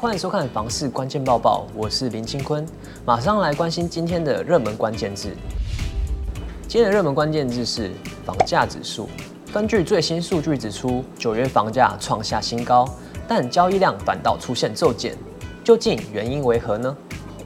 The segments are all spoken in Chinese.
欢迎收看《房市关键报报》，我是林清坤，马上来关心今天的热门关键字。今天的热门关键字是房价指数。根据最新数据指出，九月房价创下新高，但交易量反倒出现骤减，究竟原因为何呢？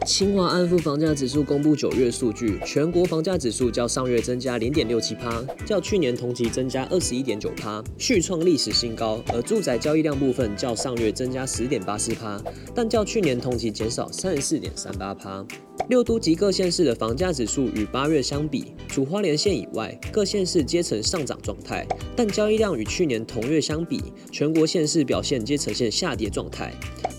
清华安富房价指数公布九月数据，全国房价指数较上月增加零点六七趴，较去年同期增加二十一点九趴，续创历史新高。而住宅交易量部分较上月增加十点八四趴，但较去年同期减少三十四点三八趴。六都及各县市的房价指数与八月相比，除花莲县以外，各县市皆呈上涨状态，但交易量与去年同月相比，全国县市表现皆呈现下跌状态。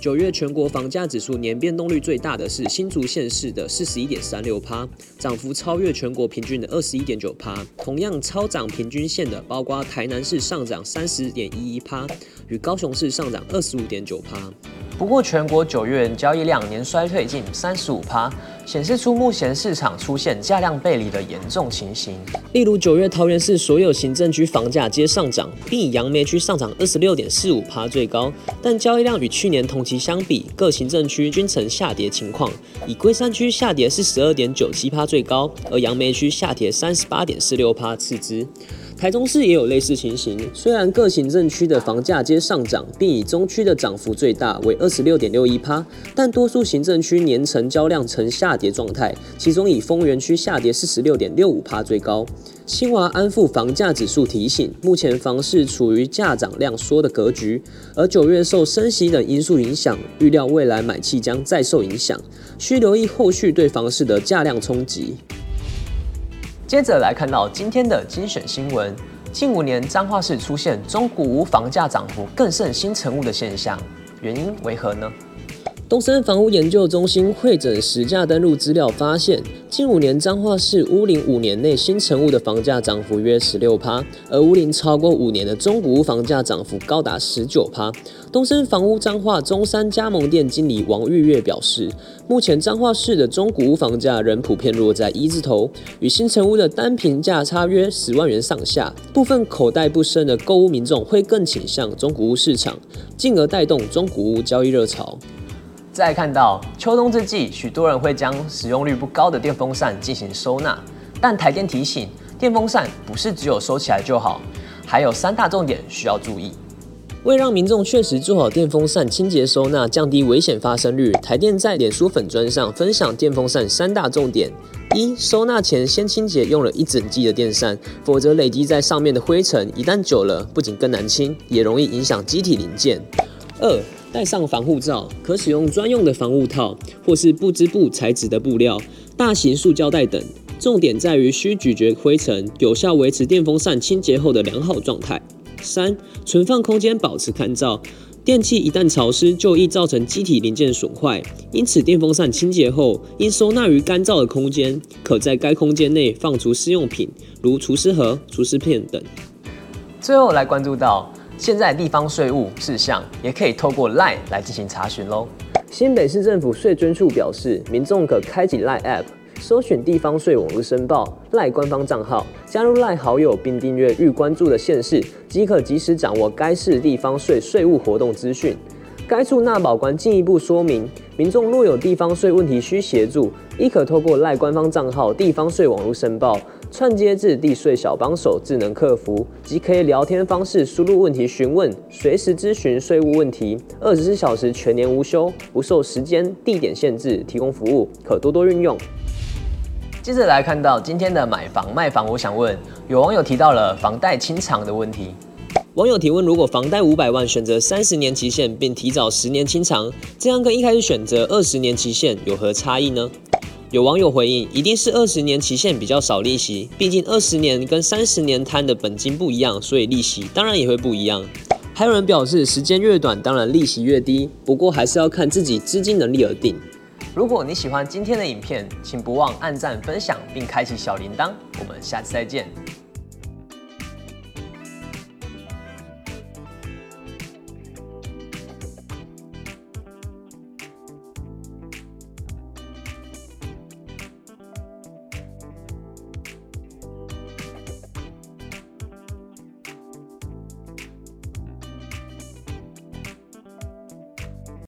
九月全国房价指数年变动率最大的是新竹县市的四十一点三六趴，涨幅超越全国平均的二十一点九趴。同样超涨平均线的，包括台南市上涨三十点一一趴，与高雄市上涨二十五点九趴。不过，全国九月交易量年衰退近三十五趴，显示出目前市场出现价量背离的严重情形。例如，九月桃园市所有行政区房价皆上涨，并以杨梅区上涨二十六点四五趴最高，但交易量与去年同期相比，各行政区均呈下跌情况。以龟山区下跌四十二点九七趴最高，而杨梅区下跌三十八点四六趴次之。台中市也有类似情形，虽然各行政区的房价皆上涨，并以中区的涨幅最大，为二十六点六一趴，但多数行政区年成交量呈下跌状态，其中以丰原区下跌四十六点六五趴最高。清华安富房价指数提醒，目前房市处于价涨量缩的格局，而九月受升息等因素影响，预料未来买气将再受影响，需留意后续对房市的价量冲击。接着来看到今天的精选新闻，近五年彰化市出现中古屋房价涨幅更胜新成屋的现象，原因为何呢？东森房屋研究中心汇整实价登录资料发现，近五年彰化市屋龄五年内新成屋的房价涨幅约十六趴，而屋龄超过五年的中古屋房价涨幅高达十九趴。东森房屋彰化中山加盟店经理王玉月表示，目前彰化市的中古屋房价仍普遍落在一字头，与新成屋的单坪价差约十万元上下，部分口袋不深的购物民众会更倾向中古屋市场，进而带动中古屋交易热潮。再看到秋冬之际，许多人会将使用率不高的电风扇进行收纳，但台电提醒，电风扇不是只有收起来就好，还有三大重点需要注意。为让民众确实做好电风扇清洁收纳，降低危险发生率，台电在脸书粉专上分享电风扇三大重点：一、收纳前先清洁用了一整季的电扇，否则累积在上面的灰尘，一旦久了，不仅更难清，也容易影响机体零件。二、戴上防护罩，可使用专用的防护套，或是不织布材质的布料、大型塑胶袋等。重点在于需咀嚼灰尘，有效维持电风扇清洁后的良好状态。三、存放空间保持干燥，电器一旦潮湿，就易造成机体零件损坏。因此，电风扇清洁后应收纳于干燥的空间，可在该空间内放除湿用品，如除湿盒、除湿片等。最后来关注到。现在地方税务事项也可以透过 LINE 来进行查询喽。新北市政府税捐处表示，民众可开启 LINE App，搜寻地方税网络申报 LINE 官方账号，加入 LINE 好友，并订阅欲关注的县市，即可及时掌握该市地方税税务活动资讯。该处纳保官进一步说明，民众若有地方税问题需协助，亦可透过 LINE 官方账号地方税网络申报。串接至地税小帮手智能客服，即可以聊天方式输入问题询问，随时咨询税务问题，二十四小时全年无休，不受时间、地点限制，提供服务，可多多运用。接着来看到今天的买房卖房，我想问，有网友提到了房贷清偿的问题。网友提问：如果房贷五百万，选择三十年期限，并提早十年清偿，这样跟一开始选择二十年期限有何差异呢？有网友回应，一定是二十年期限比较少利息，毕竟二十年跟三十年摊的本金不一样，所以利息当然也会不一样。还有人表示，时间越短，当然利息越低，不过还是要看自己资金能力而定。如果你喜欢今天的影片，请不忘按赞、分享并开启小铃铛。我们下次再见。